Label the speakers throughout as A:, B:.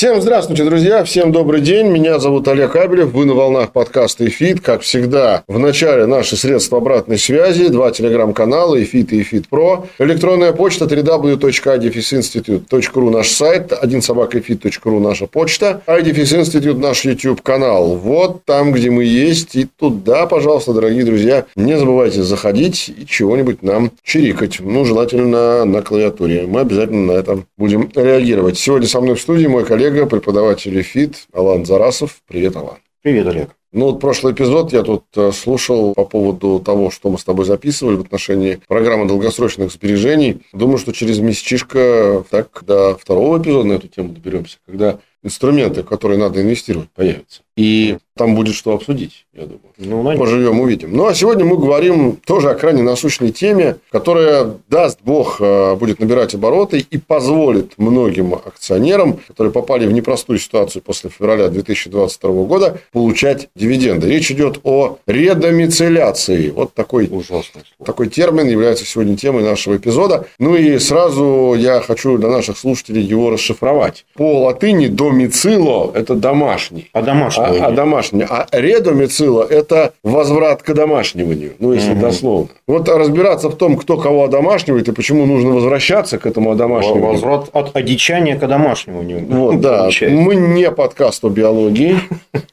A: Всем здравствуйте, друзья, всем добрый день. Меня зовут Олег Абелев, вы на волнах подкаста «Эфит». Как всегда, в начале наши средства обратной связи, два телеграм-канала «Эфит» и «Эфит Про». Электронная почта www.idfisinstitute.ru наш сайт, один собака «Эфит.ру» наша почта, Institute наш YouTube-канал. Вот там, где мы есть, и туда, пожалуйста, дорогие друзья, не забывайте заходить и чего-нибудь нам чирикать. Ну, желательно на клавиатуре. Мы обязательно на этом будем реагировать. Сегодня со мной в студии мой коллега коллега, преподаватель ФИТ Алан Зарасов. Привет, Алан.
B: Привет, Олег.
A: Ну, вот прошлый эпизод я тут э, слушал по поводу того, что мы с тобой записывали в отношении программы долгосрочных сбережений. Думаю, что через месячишко, так, до второго эпизода на эту тему доберемся, когда инструменты, в которые надо инвестировать, появятся. И там будет что обсудить, я думаю. Ну, Поживем, увидим. Ну, а сегодня мы говорим тоже о крайне насущной теме, которая, даст Бог, э, будет набирать обороты и позволит многим акционерам, которые попали в непростую ситуацию после февраля 2022 года, получать дивиденды. Речь идет о редомицеляции. Вот такой, Ужасный такой термин является сегодня темой нашего эпизода. Ну, и сразу я хочу для наших слушателей его расшифровать. По латыни домицило – это домашний.
B: А домашний?
A: А, а домашний. А редомицило – это возврат к домашниванию. Ну, если угу. дословно. Вот разбираться в том, кто кого одомашнивает и почему нужно возвращаться к этому одомашниванию.
B: Возврат от одичания к одомашниванию.
A: Вот, да. Мы не подкаст о биологии,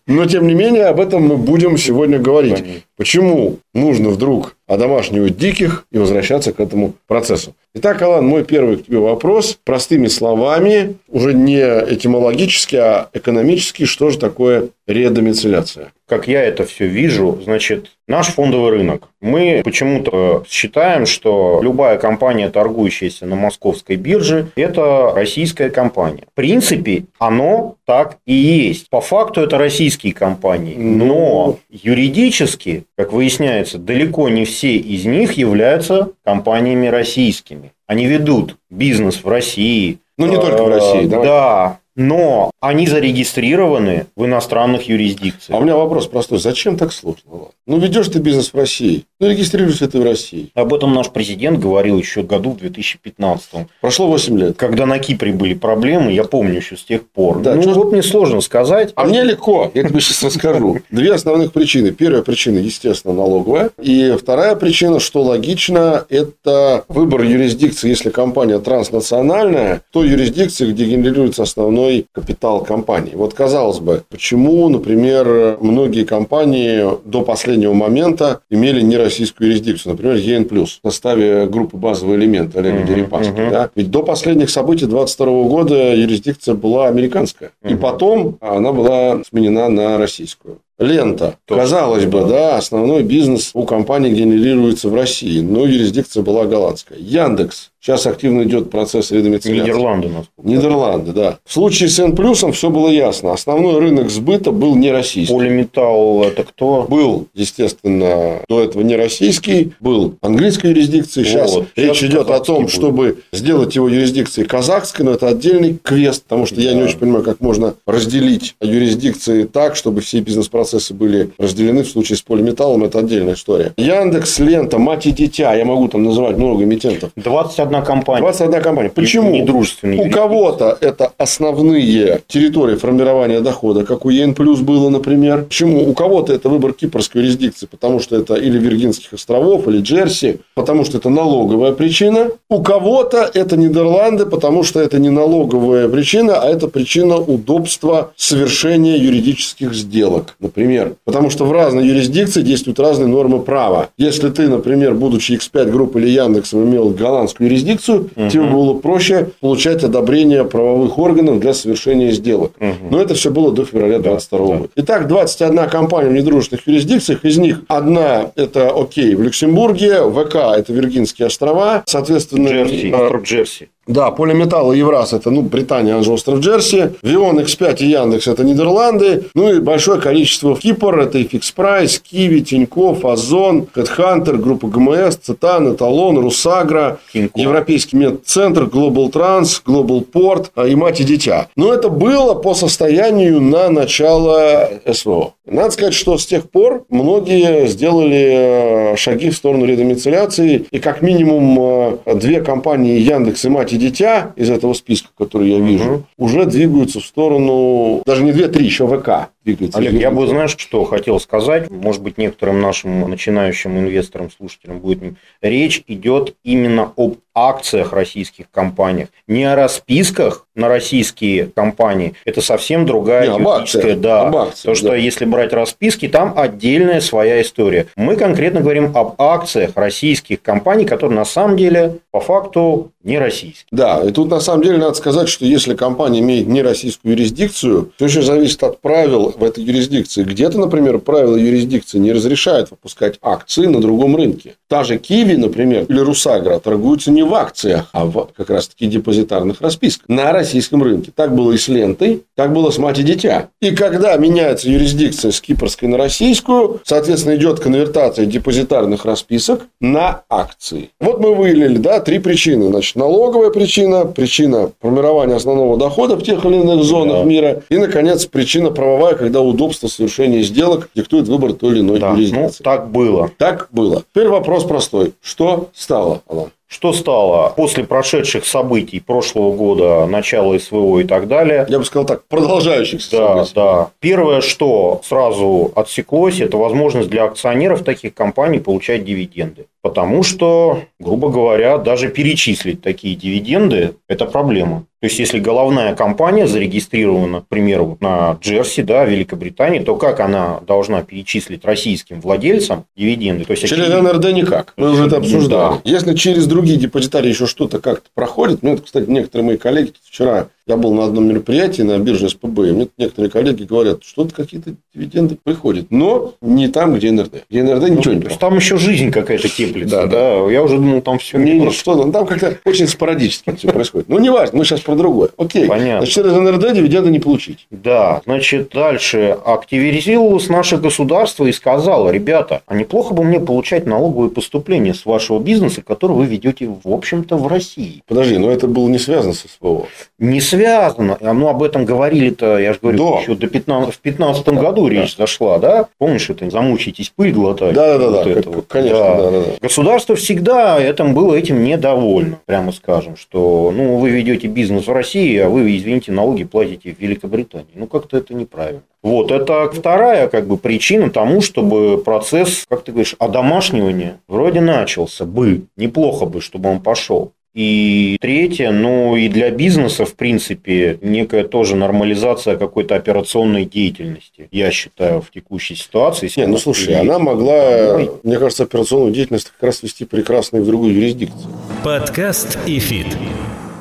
A: но, тем не менее, об этом мы будем сегодня говорить. Почему нужно вдруг одомашнивать диких и возвращаться к этому процессу? Итак, Алан, мой первый к тебе вопрос. Простыми словами, уже не этимологически, а экономически, что же такое редомицеляция?
B: Как я это все вижу, значит, наш фондовый рынок. Мы почему-то считаем, что любая компания, торгующаяся на московской бирже, это российская компания. В принципе, оно так и есть. По факту это российские компании. Но ну. юридически, как выясняется, далеко не все из них являются компаниями российскими. Они ведут бизнес в России.
A: Ну, не только в России.
B: Давай. Да, но они зарегистрированы в иностранных юрисдикциях.
A: А у меня вопрос простой. Зачем так сложно? Ну, ведешь ты бизнес в России. Ну, регистрируешься ты в России.
B: Об этом наш президент говорил еще году в 2015.
A: Прошло 8 лет.
B: Когда на Кипре были проблемы, я помню еще с тех пор. Да, ну, что... вот мне сложно сказать.
A: А мне легко. Я тебе сейчас расскажу. Две основных причины. Первая причина, естественно, налоговая. И вторая причина, что логично, это выбор юрисдикции. Если компания транснациональная, то юрисдикции, где генерируется основной капитал компании. Вот, казалось бы, почему, например, многие компании до последнего момента имели не российскую юрисдикцию. Например, ЕН+, в составе группы «Базовый элемент» Олега uh-huh, Дерипаски. Uh-huh. Да? Ведь до последних событий 22 года юрисдикция была американская. Uh-huh. И потом она была сменена на российскую. Лента. Точно. Казалось бы, да, основной бизнес у компании генерируется в России, но юрисдикция была голландская. Яндекс Сейчас активно идет процесс редомицеляции.
B: Нидерланды.
A: Нидерланды, да. В случае с N+, все было ясно. Основной рынок сбыта был не российский.
B: Полиметалл – это кто?
A: Был, естественно, до этого не российский. Был английской юрисдикции. Сейчас вот, речь сейчас идет о том, будет. чтобы сделать его юрисдикцией казахской, но это отдельный квест, потому что да. я не очень понимаю, как можно разделить юрисдикции так, чтобы все бизнес-процессы были разделены. В случае с полиметаллом это отдельная история. Яндекс, Лента, Мать и Дитя. Я могу там называть много эмитентов.
B: 21 компания.
A: 21 компания. Почему?
B: Недружественные.
A: У кого-то это основные территории формирования дохода, как у ЕН плюс было, например. Почему? У кого-то это выбор кипрской юрисдикции, потому что это или Виргинских островов, или Джерси, потому что это налоговая причина. У кого-то это Нидерланды, потому что это не налоговая причина, а это причина удобства совершения юридических сделок, например. Потому что в разной юрисдикции действуют разные нормы права. Если ты, например, будучи X5 группы или Яндексом, имел голландскую юрисдикцию, юрисдикцию, угу. тем было проще получать одобрение правовых органов для совершения сделок. Угу. Но это все было до февраля 2022 да, года. Да. Итак, 21 компания в недружественных юрисдикциях, из них одна это окей в Люксембурге, ВК это Виргинские острова, соответственно...
B: Джерси, остров Джерси.
A: Да, Полиметалл и Евраз – это, ну, Британия, он же остров Джерси. VEON, X5 и Яндекс – это Нидерланды. Ну, и большое количество в Кипр – это и Fix Price, Qiwi, Тинькофф, Ozon, HeadHunter, группа ГМС, Циан, Эталон, Русагро, Тинькофф. Европейский медцентр, Globaltrans, Global Ports и Мать и Дитя. Но это было по состоянию на начало СВО. Надо сказать, что с тех пор многие сделали э, шаги в сторону редомициляции. И как минимум э, две компании Яндекс и Мать и Дитя из этого списка, который я вижу, угу. уже двигаются в сторону, даже не две, три, еще ВК
B: двигается. Олег, я бы, знаешь, что хотел сказать? Может быть, некоторым нашим начинающим инвесторам, слушателям будет... Речь идет именно об акциях российских компаниях, не о расписках на российские компании. Это совсем другая не, акциях, да. Об акциях, То, что да. если брать расписки, там отдельная своя история. Мы конкретно говорим об акциях российских компаний, которые на самом деле по факту не российские.
A: Да, и тут на самом деле надо сказать, что если компания имеет не российскую юрисдикцию, то очень зависит от правил в этой юрисдикции. Где-то, например, правила юрисдикции не разрешают выпускать акции на другом рынке. Та же Киви, например, или Русагра торгуются не в акциях, а в как раз-таки депозитарных расписках на российском рынке. Так было и с лентой, так было с мать и дитя. И когда меняется юрисдикция с кипрской на российскую, соответственно, идет конвертация депозитарных расписок на акции. Вот мы выявили, да, три причины. Значит, налоговая причина, причина формирования основного дохода в тех или иных зонах да. мира и, наконец, причина правовая, когда удобство совершения сделок диктует выбор той или иной да, юрисдикции.
B: Ну, так было.
A: Так было. Теперь вопрос простой. Что стало, Алан?
B: Что стало после прошедших событий прошлого года, начала СВО и так далее?
A: Я бы сказал так, продолжающихся
B: да, событий. Да. Первое, что сразу отсеклось, это возможность для акционеров таких компаний получать дивиденды. Потому что, грубо говоря, даже перечислить такие дивиденды – это проблема. То есть, если головная компания зарегистрирована, к примеру, на Джерси, да, Великобритании, то как она должна перечислить российским владельцам дивиденды? То есть,
A: через НРД никак. Мы уже это обсуждали. Да. Если через другие депозитарии еще что-то как-то проходит, ну, это, кстати, некоторые мои коллеги вчера я был на одном мероприятии на бирже СПБ, и мне некоторые коллеги говорят, что-то какие-то дивиденды приходят, но не там, где НРД. Где НРД ну, ничего не приходит.
B: Там еще жизнь какая-то теплится. Да, да. Я уже думал, там все
A: не, не что там, там как-то очень спорадически все происходит. Ну, не важно, мы сейчас про другое. Окей. Понятно. Значит, через НРД дивиденды не получить.
B: Да, значит, дальше активизировалось наше государство и сказало, ребята, а неплохо бы мне получать налоговые поступления с вашего бизнеса, который вы ведете, в общем-то, в России.
A: Подожди, но это было не связано с СВО.
B: Не связано связано. Ну, об этом говорили-то, я же говорю, да. еще до 15, в 15 году речь да. зашла, да? Помнишь, это замучитесь пыль глотать?
A: Да, да, да, вот это вот. конечно. Да. Да, да, да.
B: Государство всегда этим было этим недовольно, прямо скажем, что ну, вы ведете бизнес в России, а вы, извините, налоги платите в Великобритании. Ну, как-то это неправильно. Вот, это вторая как бы причина тому, чтобы процесс, как ты говоришь, одомашнивания вроде начался бы, неплохо бы, чтобы он пошел. И третье, ну и для бизнеса, в принципе, некая тоже нормализация какой-то операционной деятельности, я считаю, в текущей ситуации.
A: Не, ну слушай, она могла, Ой. мне кажется, операционную деятельность как раз вести прекрасно и в другую юрисдикцию.
C: Подкаст и фит.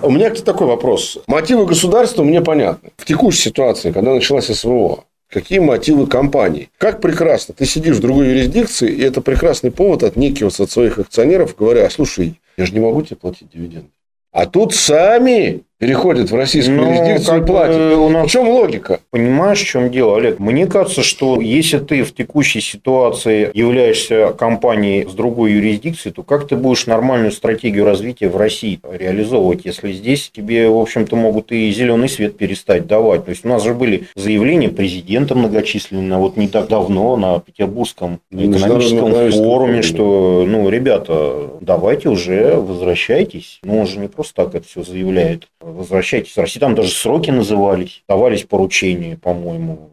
A: У меня такой вопрос. Мотивы государства мне понятны. В текущей ситуации, когда началась СВО, Какие мотивы компании? Как прекрасно. Ты сидишь в другой юрисдикции, и это прекрасный повод отнекиваться от своих акционеров, говоря, слушай, я же не могу тебе платить дивиденды. А тут сами переходят в российскую ну, юрисдикцию и платят. У нас... В чем логика?
B: Понимаешь, в чем дело, Олег? Мне кажется, что если ты в текущей ситуации являешься компанией с другой юрисдикцией, то как ты будешь нормальную стратегию развития в России реализовывать, если здесь тебе, в общем-то, могут и зеленый свет перестать давать? То есть, у нас же были заявления президента многочисленные, вот не так давно на Петербургском экономическом форуме, что, ну, ребята, давайте уже возвращайтесь. Ну, он же не просто так это все заявляет возвращайтесь в Россию. Там даже сроки назывались, давались поручения, по-моему,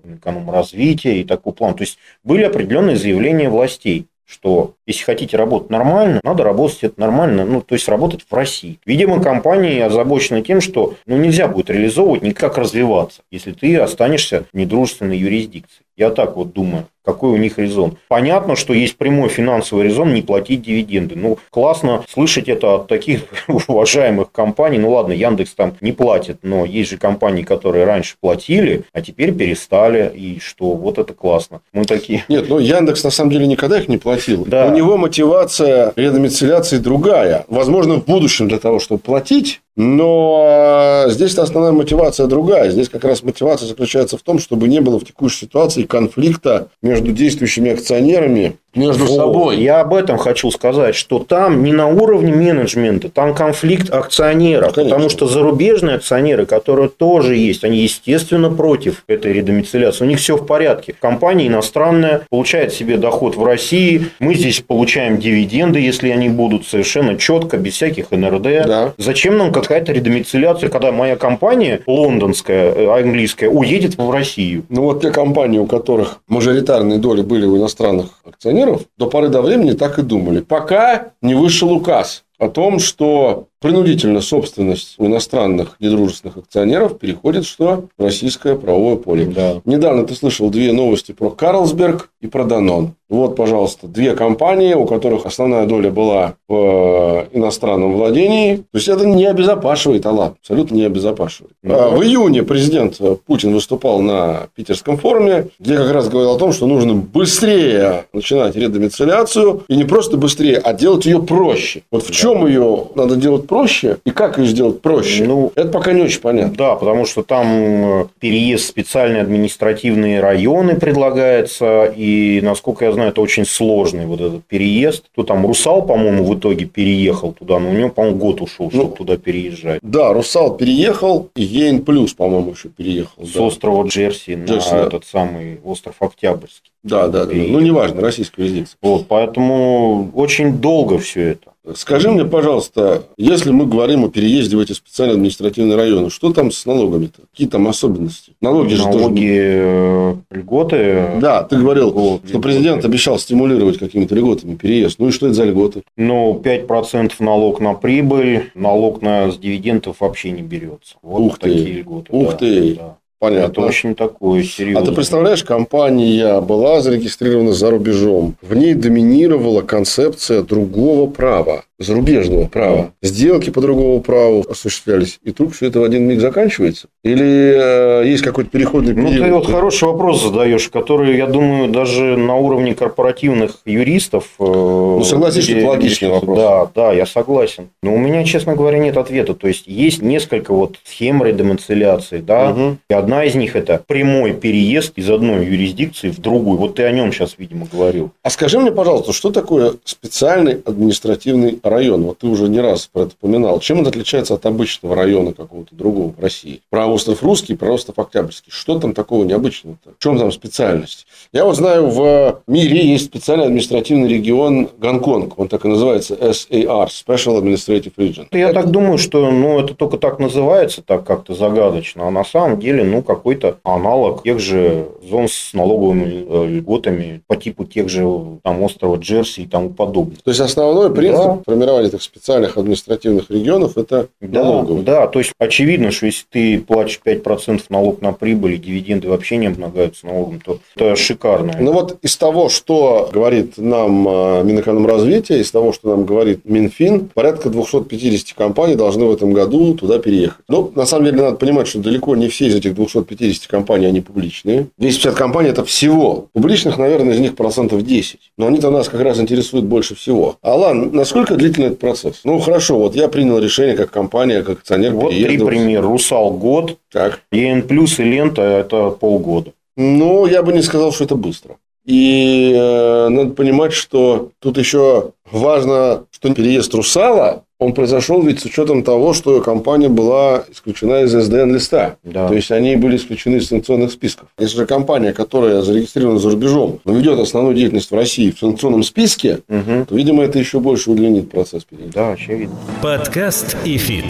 B: развития и такой план. То есть были определенные заявления властей что если хотите работать нормально, надо работать это нормально, ну, то есть работать в России. Видимо, компании озабочены тем, что ну, нельзя будет реализовывать, никак развиваться, если ты останешься в недружественной юрисдикции. Я так вот думаю. Какой у них резон? Понятно, что есть прямой финансовый резон не платить дивиденды. Ну, классно слышать это от таких уважаемых компаний. Ну, ладно, Яндекс там не платит, но есть же компании, которые раньше платили, а теперь перестали. И что? Вот это классно. Мы такие...
A: Нет, ну, Яндекс на самом деле никогда их не платил. Да. У него мотивация редомицеляции другая. Возможно, в будущем для того, чтобы платить, Но здесь основная мотивация другая. Здесь как раз мотивация заключается в том, чтобы не было в текущей ситуации конфликта между действующими акционерами между вот. собой.
B: Я об этом хочу сказать, что там не на уровне менеджмента, там конфликт акционеров. Конечно. Потому что зарубежные акционеры, которые тоже есть, они, естественно, против этой редомицеляции. У них все в порядке. Компания иностранная получает себе доход в России. Мы здесь получаем дивиденды, если они будут совершенно четко, без всяких НРД. Да. Зачем нам какая-то редомицеляция, когда моя компания лондонская, э, английская, уедет в Россию?
A: Ну, вот те компании, у которых мажоритарные доли были у иностранных акционеров, акционеров до поры до времени так и думали, пока не вышел указ о том, что принудительно собственность у иностранных недружественных акционеров переходит что? В российское правовое поле. Да. Недавно ты слышал две новости про Карлсберг и про Данон. Вот, пожалуйста, две компании, у которых основная доля была в э, иностранном владении. То есть, это не обезопашивает Аллах. Абсолютно не обезопашивает. Ну, а, в июне президент Путин выступал на питерском форуме, где как раз говорил о том, что нужно быстрее начинать редомицеляцию. И не просто быстрее, а делать ее проще. Вот в да. чем ее надо делать проще и как ее сделать проще, ну, это пока не очень понятно.
B: Да, потому что там э, переезд в специальные административные районы предлагается, и, насколько я знаю, это очень сложный вот этот переезд. То там Русал, по-моему, в итоге переехал туда, но у него, по-моему, год ушел, чтобы ну, туда переезжать.
A: Да, Русал переехал, и Ейн Плюс, по-моему, еще переехал.
B: С
A: да.
B: острова Джерси, Джерси на да. этот самый остров Октябрьский.
A: Да, да, да. Ну, неважно, российская юрисдикция.
B: Вот, поэтому очень долго все это.
A: Скажи мне, пожалуйста, если мы говорим о переезде в эти специальные административные районы, что там с налогами-то? Какие там особенности?
B: Налоги, же Налоги, тоже... Э, льготы.
A: Да, ты говорил, льготы, что президент льготы. обещал стимулировать какими-то льготами переезд. Ну и что это за льготы?
B: Ну, 5% налог на прибыль, налог на с дивидендов вообще не берется. Вот
A: Ух такие ты. льготы. Ух да, ты. Да. Понятно.
B: Это очень такое серьезное.
A: А ты представляешь, компания была зарегистрирована за рубежом. В ней доминировала концепция другого права зарубежного права. Сделки по другому праву осуществлялись, и тут все это в один миг заканчивается? Или э, есть какой-то переходный период?
B: Ну, ты вот хороший вопрос задаешь, который, я думаю, даже на уровне корпоративных юристов... Э,
A: ну, согласись, что это логичный вопрос.
B: Да, да, я согласен. Но у меня, честно говоря, нет ответа. То есть, есть несколько вот схем редомицеляции, да, угу. и одна из них – это прямой переезд из одной юрисдикции в другую. Вот ты о нем сейчас, видимо, говорил.
A: А скажи мне, пожалуйста, что такое специальный административный район, вот ты уже не раз про это упоминал, чем он отличается от обычного района какого-то другого в России? Про остров Русский, про остров Октябрьский. Что там такого необычного-то? В чем там специальность? Я вот знаю, в мире есть специальный административный регион Гонконг. Он так и называется SAR, Special Administrative Region.
B: Я это... так думаю, что ну, это только так называется, так как-то загадочно. А на самом деле, ну, какой-то аналог тех же зон с налоговыми э, льготами по типу тех же там острова Джерси и тому подобное.
A: То есть, основной принцип да формирование этих специальных административных регионов – это
B: да. Да, то есть очевидно, что если ты платишь 5% налог на прибыль, и дивиденды вообще не облагаются налогом, то это шикарно.
A: Ну вот из того, что говорит нам э, Минэкономразвитие, из того, что нам говорит Минфин, порядка 250 компаний должны в этом году туда переехать. Но на самом деле надо понимать, что далеко не все из этих 250 компаний, они публичные. 250 компаний – это всего. Публичных, наверное, из них процентов 10. Но они-то нас как раз интересуют больше всего. Алан, насколько длительный этот процесс? Ну, хорошо, вот я принял решение как компания, как акционер.
B: Вот три примера. Русал год, так. ЕН плюс и лента – это полгода.
A: Ну, я бы не сказал, что это быстро. И э, надо понимать, что тут еще важно, что переезд Русала, он произошел ведь с учетом того, что компания была исключена из СДН-листа. Да. То есть, они были исключены из санкционных списков. Если же компания, которая зарегистрирована за рубежом, но ведет основную деятельность в России в санкционном списке, угу. то, видимо, это еще больше удлинит процесс переезда.
B: Да, очевидно.
C: Подкаст и фит.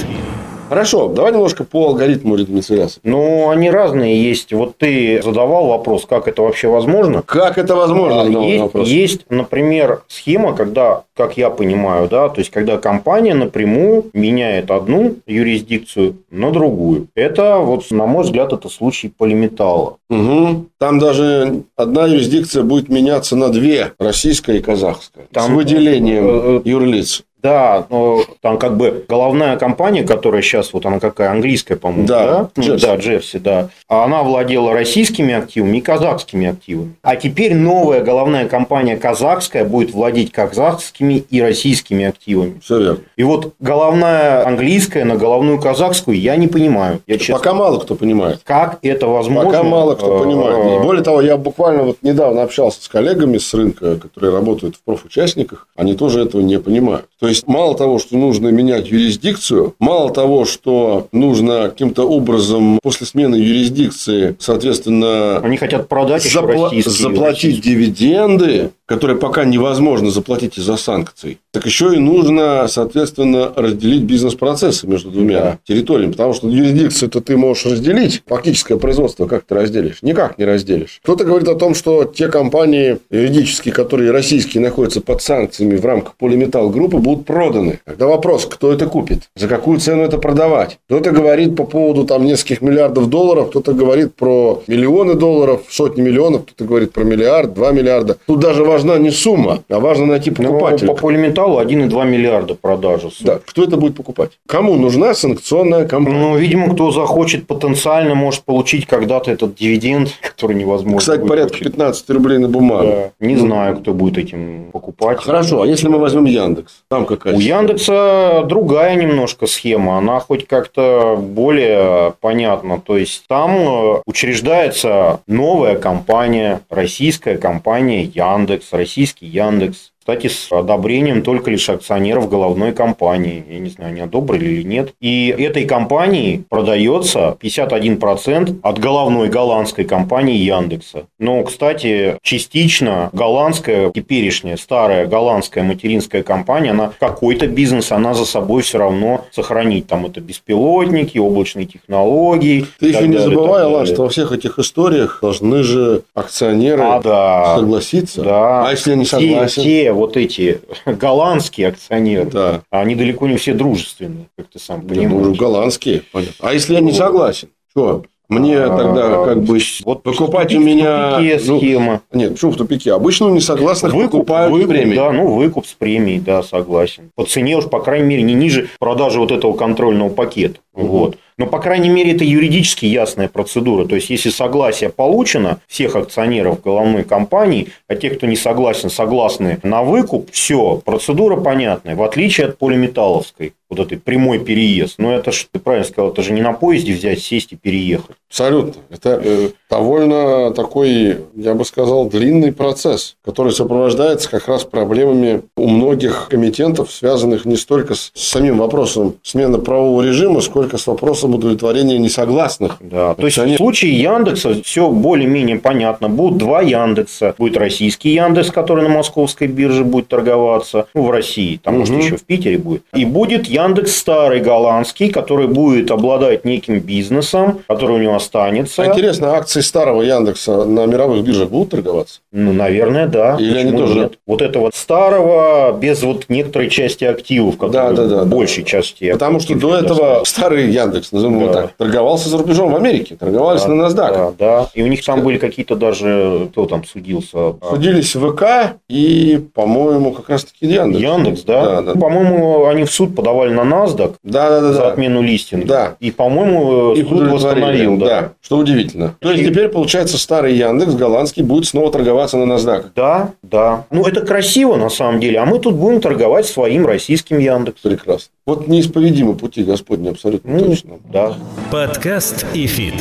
A: Хорошо, давай немножко по алгоритму редомициляции.
B: Ну, они разные есть. Вот ты задавал вопрос, как это вообще возможно?
A: Как это возможно?
B: А, есть, есть, например, схема, когда, как я понимаю, да, то есть, когда компания напрямую меняет одну юрисдикцию на другую. Это, вот, на мой взгляд, это случай Полиметалла.
A: Угу. Там даже одна юрисдикция будет меняться на две, российская и казахская, Там... с выделением э, э, юрлиц.
B: Да, но там как бы головная компания, которая сейчас, вот она какая, английская, по-моему,
A: Да,
B: да? Ну,
A: Джерси.
B: Да, Джерси, да. А Она владела российскими активами и казахскими активами. А теперь новая головная компания казахская будет владеть казахскими и российскими активами.
A: Все верно.
B: И вот головная английская на головную казахскую я не понимаю. Я честно.
A: Пока мало кто понимает.
B: Как это возможно?
A: Пока мало кто
B: Э,
A: понимает. И более того, я буквально вот недавно общался с коллегами с рынка, которые работают в профучастниках, они тоже этого не понимают. То есть, мало того, что нужно менять юрисдикцию, мало того, что нужно каким-то образом после смены юрисдикции, соответственно,
B: Они хотят продать
A: запла- заплатить дивиденды, которые пока невозможно заплатить из-за санкций, так еще и нужно, соответственно, разделить бизнес-процессы между двумя
B: Да.
A: территориями. Потому что юрисдикцию-то ты можешь разделить, фактическое производство как ты разделишь? Никак не разделишь. Кто-то говорит о том, что те компании юридические, которые российские находятся под санкциями в рамках полиметалл группы, будут проданы. Тогда вопрос, кто это купит? За какую цену это продавать? Кто-то говорит по поводу там нескольких миллиардов долларов, кто-то говорит про миллионы долларов, сотни миллионов, кто-то говорит про миллиард, два миллиарда. Тут даже важна не сумма, а важно найти
B: Ну,
A: покупателя.
B: по полиметаллу 1,2 миллиарда продажи.
A: Да, кто это будет покупать? Кому нужна санкционная компания?
B: Ну, видимо, кто захочет потенциально, может получить когда-то этот дивиденд, который невозможно.
A: Кстати, порядка
B: получить.
A: 15 рублей на бумагу.
B: Да. Не
A: Ну,
B: знаю, кто будет этим покупать.
A: Хорошо, а если мы возьмем Яндекс? Там какая
B: У Яндекса другая немножко схема, она хоть как-то более понятна. То есть там э, учреждается новая компания, российская компания Яндекс, российский Яндекс. Кстати, с одобрением только лишь акционеров головной компании. Я не знаю, они одобрили или нет. И этой компании продается 51% от головной голландской компании Яндекса. Но, кстати, частично голландская, теперешняя старая голландская материнская компания, она какой-то бизнес, она за собой все равно сохранит. Там это беспилотники, облачные технологии.
A: Ты еще не
B: далее,
A: забывай, Алан, что во всех этих историях должны же акционеры
B: А, да.
A: согласиться.
B: Да.
A: А если я не
B: Те-
A: согласен?
B: Те, вот эти голландские акционеры,
A: Да.
B: они далеко не все дружественные, как ты сам понимаешь.
A: голландские. Понятно. А если я не согласен? Что? Мне
B: А,
A: тогда как бы
B: вот
A: покупать
B: в
A: у меня...
B: тупике
A: ну,
B: схема.
A: Нет, почему в тупике? Обычно у несогласных
B: Выкуп,
A: покупают
B: выкуп,
A: премии.
B: да, ну выкуп с премией, да, согласен. По цене уж, по крайней мере, не ниже продажи вот этого контрольного пакета.
A: Мгм.
B: Вот. Но, по крайней мере, это юридически ясная процедура. То есть, если согласие получено всех акционеров головной компании, а те, кто не согласен, согласны на выкуп, все, процедура понятная, в отличие от полиметалловской, вот этой прямой переезд. Но это же, ты правильно сказал, это же не на поезде взять, сесть и переехать.
A: Абсолютно. Это э, довольно такой, я бы сказал, длинный процесс, который сопровождается как раз проблемами у многих комитентов, связанных не столько с самим вопросом смены правового режима, сколько с вопросом удовлетворения несогласных.
B: Да, то есть
A: Акционер-
B: в случае Яндекса все более-менее понятно. Будут два Яндекса. Будет российский Яндекс, который на московской бирже будет торговаться. Ну, в России. Там, может,
A: Мгм.
B: еще в Питере будет. И будет Яндекс старый голландский, который будет обладать неким бизнесом, который у него останется.
A: А интересно, акции старого Яндекса на мировых биржах будут торговаться?
B: Ну, наверное, да.
A: Или они
B: Почему
A: тоже-
B: нет? Вот этого старого, без вот некоторой части активов, которые
A: Да, да, да, да.
B: большей части
A: Потому что до этого старый Яндекс, назовем его
B: Да.
A: так, торговался за рубежом в Америке, торговались
B: Да,
A: на NASDAQ.
B: Да, да. И у них там были какие-то даже, кто там судился?
A: Судились ВК и, по-моему, как раз таки Яндекс.
B: Яндекс, да?
A: Да, да.
B: По-моему, они в суд подавали на NASDAQ
A: Да, да, да.
B: за отмену листинга.
A: Да.
B: И, по-моему,
A: Их
B: суд
A: удовлетворили,
B: восстановил. Да.
A: да. Что удивительно. То есть
B: И-
A: теперь, получается, старый Яндекс голландский будет снова торговаться на NASDAQ.
B: да, да. Ну, это красиво на самом деле. А мы тут будем торговать своим российским Яндексом.
A: Прекрасно. Вот неисповедимы пути Господни абсолютно
B: Ну,
A: точно.
B: да.
C: Подкаст и фит.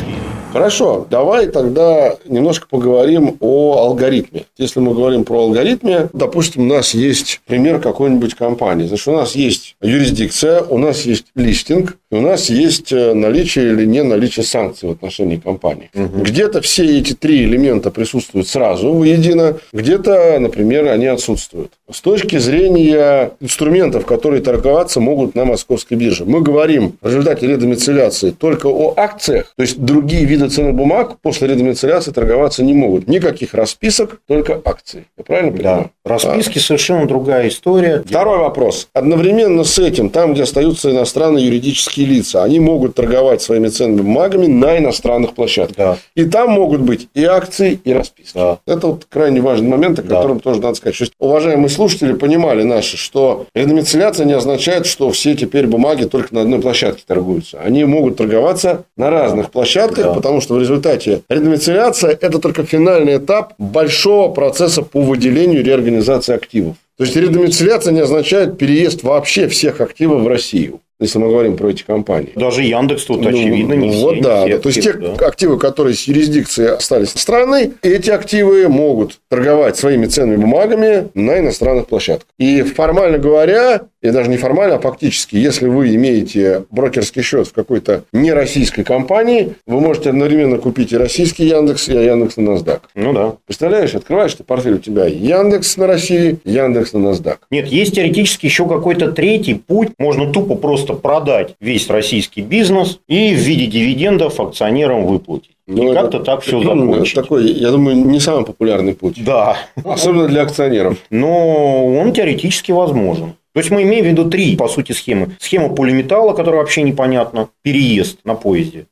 A: Хорошо, давай тогда немножко поговорим о алгоритме. Если мы говорим про алгоритме, допустим, у нас есть пример какой-нибудь компании. Значит, у нас есть юрисдикция, у нас есть листинг, у нас есть э, наличие или не наличие санкций в отношении компании.
B: Мгм.
A: Где-то все эти три элемента присутствуют сразу воедино, где-то, например, они отсутствуют. С точки зрения инструментов, которые торговаться могут на московской бирже, мы говорим в результате редомициляции только о акциях, то есть другие виды ценных бумаг после редомициляции торговаться не могут. Никаких расписок, только акции. Я правильно понимаю?
B: Да. Расписки совершенно другая история.
A: Второй вопрос. Одновременно с этим, там, где остаются иностранные юридические физические лица, они могут торговать своими ценными бумагами на иностранных площадках. Да. И там могут быть и акции, и расписки. Да. Это вот крайне важный момент, о котором да. тоже надо сказать. То есть, уважаемые слушатели понимали наши, что редомицеляция не означает, что все теперь бумаги только на одной площадке торгуются. Они могут торговаться на разных площадках, да. потому что в результате редомицеляция – это только финальный этап большого процесса по выделению реорганизации активов. То есть редомицеляция не означает переезд вообще всех активов в Россию если мы говорим про эти компании.
B: Даже Яндекс тут, ну, очевидно, не
A: вот все. да. Не все То есть, те да. активы, которые с юрисдикции остались страны, эти активы могут торговать своими ценными бумагами на иностранных площадках. И формально говоря, и даже не формально, а фактически, если вы имеете брокерский счет в какой-то нероссийской компании, вы можете одновременно купить и российский Яндекс, и Яндекс на NASDAQ.
B: Ну да.
A: Представляешь, открываешь ты портфель, у тебя Яндекс на России, Яндекс на NASDAQ.
B: Нет, есть теоретически еще какой-то третий путь. Можно тупо просто продать весь российский бизнес и в виде дивидендов акционерам выплатить. Ну, и как-то так все закончить.
A: Такой, я думаю, не самый популярный путь.
B: Да.
A: Особенно для акционеров.
B: Но он теоретически возможен. То есть мы имеем в виду три, по сути, схемы. Схема полиметалла, которая вообще непонятна, переезд на поезде.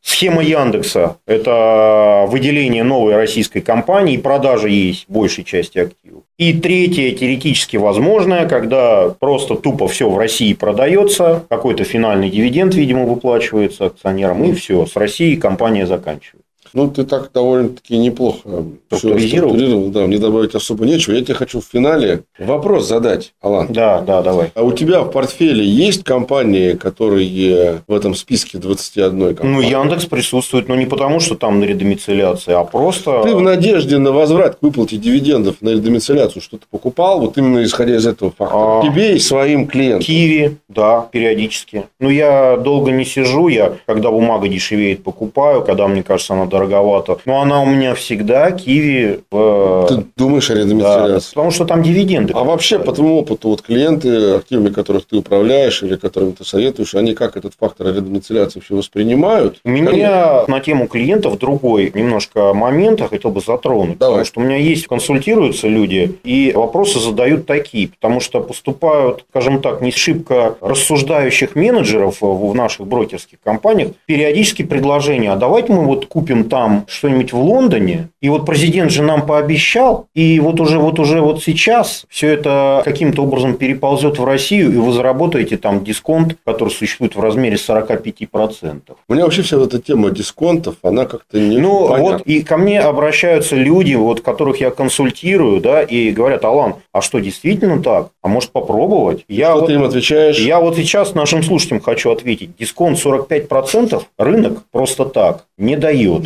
B: Схема Яндекса – это выделение новой российской компании продажа ей большей части активов. И третье, теоретически возможное, когда просто тупо все в России продается, какой-то финальный дивиденд, видимо, выплачивается акционерам, и все, с Россией компания заканчивает.
A: Ну, ты так довольно-таки неплохо структурировал. Да, мне добавить особо нечего. Я тебе хочу в финале вопрос задать, Алан.
B: Да, да, давай.
A: А у тебя в портфеле есть компании, которые в этом списке 21 компании?
B: Ну, Яндекс присутствует, но не потому, что там на редомицеляции, а просто...
A: Ты в надежде на возврат к выплате дивидендов на редомицеляцию что-то покупал, вот именно исходя из этого факта. А... Тебе и своим клиентам.
B: Киви, да, периодически. Но я долго не сижу, я, когда бумага дешевеет, покупаю, когда мне кажется, она дорогая дороговато. Но она у меня всегда киви в...
A: Ты думаешь о редомицеляции? Да,
B: потому что там дивиденды.
A: А вообще, по твоему опыту, вот клиенты, активами которых ты управляешь или которым ты советуешь, они как этот фактор редомицеляции все воспринимают?
B: У меня на тему клиентов другой немножко момент я хотел бы затронуть. Давай. Потому что у меня есть, консультируются люди, и вопросы задают такие, потому что поступают, скажем так, не шибко рассуждающих менеджеров в наших брокерских компаниях, периодически предложения, а давайте мы вот купим там что-нибудь в Лондоне, и вот президент же нам пообещал, и вот уже вот уже вот сейчас все это каким-то образом переползет в Россию, и вы заработаете там дисконт, который существует в размере 45%.
A: У меня вообще вся эта тема дисконтов, она как-то не
B: Ну, понятна. вот и ко мне обращаются люди, вот которых я консультирую, да, и говорят, Алан, а что, действительно так? А может попробовать?
A: Я что
B: вот,
A: ты им отвечаешь?
B: Я вот сейчас нашим слушателям хочу ответить. Дисконт 45% рынок просто так не дает.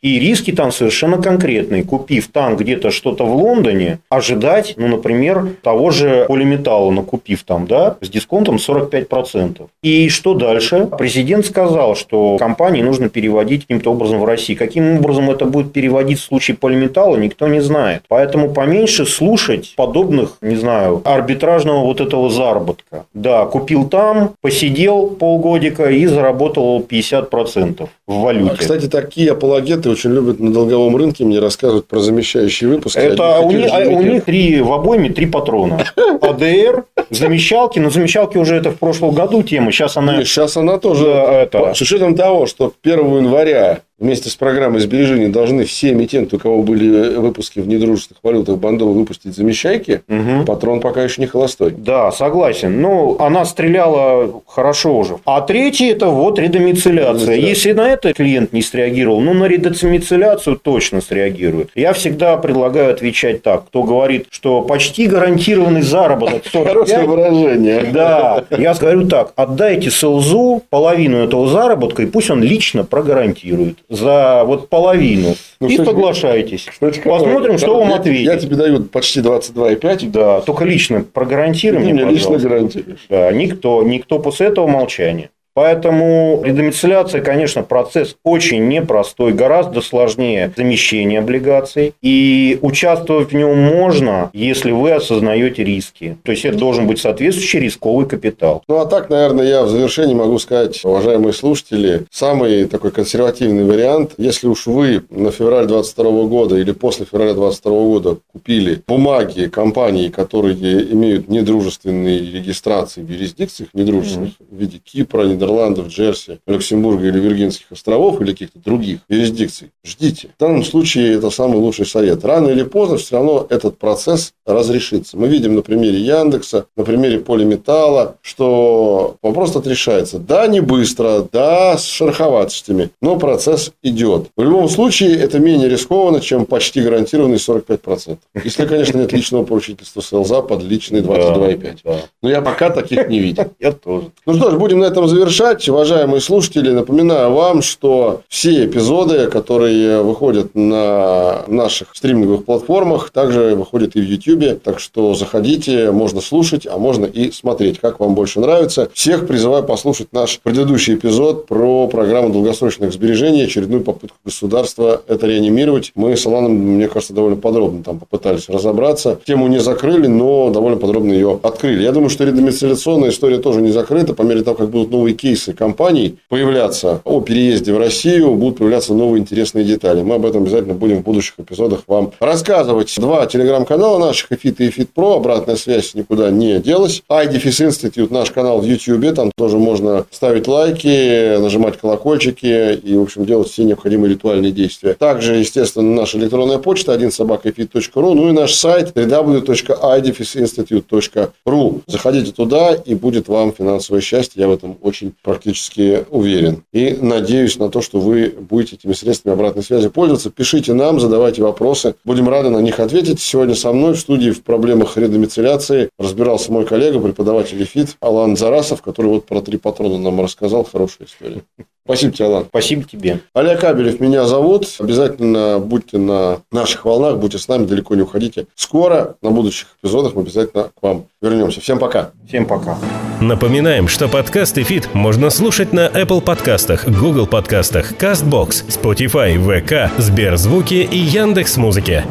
B: И риски там совершенно конкретные. Купив там где-то что-то в Лондоне, ожидать, ну, например, того же полиметалла, накупив там, да, с дисконтом 45%. И что дальше? Президент сказал, что компании нужно переводить каким-то образом в России. Каким образом это будет переводить в случае полиметалла, никто не знает. Поэтому поменьше слушать подобных, не знаю, арбитражного вот этого заработка. Да, купил там, посидел полгодика и заработал 50% в валюте.
A: Кстати, такие апологеты очень любят на долговом рынке мне рассказывать про замещающие выпуски.
B: Это у них, а у них три в обойме три патрона. АДР, замещалки. Но замещалки уже это в прошлом году тема. Сейчас она...
A: Нет, сейчас она тоже... Это... С учетом того, что 1 января вместе с программой сбережений должны все эмитенты, у кого были выпуски в недружественных валютах бандовы, выпустить замещайки, угу. патрон пока еще не холостой.
B: Да, согласен. Ну, она стреляла хорошо уже. А третий – это вот редомицеляция. Если на это клиент не среагировал, ну, на редомицеляцию точно среагирует. Я всегда предлагаю отвечать так. Кто говорит, что почти гарантированный заработок 45...
A: Хорошее выражение.
B: Да. Я говорю так. Отдайте СЛЗу половину этого заработка, и пусть он лично прогарантирует за вот половину. Ну, и соглашайтесь. Кстати, Посмотрим, что вам ответит.
A: Я тебе даю почти 22,5.
B: Да, только лично прогарантируй мне,
A: мне лично гарантируешь.
B: Да, никто, никто после этого молчания. Поэтому редомицеляция, конечно, процесс очень непростой, гораздо сложнее замещения облигаций. И участвовать в нем можно, если вы осознаете риски. То есть, это должен быть соответствующий рисковый капитал.
A: Ну, а так, наверное, я в завершении могу сказать, уважаемые слушатели, самый такой консервативный вариант, если уж вы на февраль 22 года или после февраля 22 года купили бумаги компаний, которые имеют недружественные регистрации в юрисдикциях, недружественных, mm-hmm. в виде Кипра, Нидерландов, Джерси, Люксембурга или Виргинских островов или каких-то других юрисдикций, ждите. В данном случае это самый лучший совет. Рано или поздно все равно этот процесс разрешится. Мы видим на примере Яндекса, на примере Полиметалла, что вопрос отрешается. Да, не быстро, да, с шероховатостями, но процесс идет. В любом случае, это менее рискованно, чем почти гарантированный 45%. Если, конечно, нет личного поручительства СЛЗа под личный 22,5. Да, да. Но я пока таких не видел.
B: Я тоже.
A: Ну что ж, будем на этом завершать. Уважаемые слушатели, напоминаю вам, что все эпизоды, которые выходят на наших стриминговых платформах, также выходят и в YouTube. Так что заходите, можно слушать, а можно и смотреть, как вам больше нравится. Всех призываю послушать наш предыдущий эпизод про программу долгосрочных сбережений, очередную попытку государства это реанимировать. Мы с Аланом, мне кажется, довольно подробно там попытались разобраться. Тему не закрыли, но довольно подробно ее открыли. Я думаю, что редомицеляционная история тоже не закрыта. По мере того, как будут новые кейсы компаний появляться о переезде в Россию, будут появляться новые интересные детали. Мы об этом обязательно будем в будущих эпизодах вам рассказывать. Два телеграм-канала наших, Эфит и Эфит Про. Обратная связь никуда не делась. iDefis Institute, наш канал в YouTube. Там тоже можно ставить лайки, нажимать колокольчики и, в общем, делать все необходимые ритуальные действия. Также, естественно, наша электронная почта 1 собакаэфит.ру, ну и наш сайт www.idefisinstitute.ru. Заходите туда, и будет вам финансовое счастье. Я в этом очень практически уверен. И надеюсь на то, что вы будете этими средствами обратной связи пользоваться. Пишите нам, задавайте вопросы. Будем рады на них ответить. Сегодня со мной в студии в проблемах редомициляции разбирался мой коллега, преподаватель ФИТ Алан Зарасов, который вот про три патрона нам рассказал. Хорошая история. Спасибо тебе, Алан.
B: Спасибо тебе.
A: Олег Кабелев меня зовут. Обязательно будьте на наших волнах, будьте с нами, далеко не уходите. Скоро на будущих эпизодах мы обязательно к вам вернемся. Всем пока.
B: Всем пока.
C: Напоминаем, что подкаст и фит можно слушать на Apple подкастах, Google подкастах, CastBox, Spotify, VK, Сберзвуки и Яндекс.Музыке.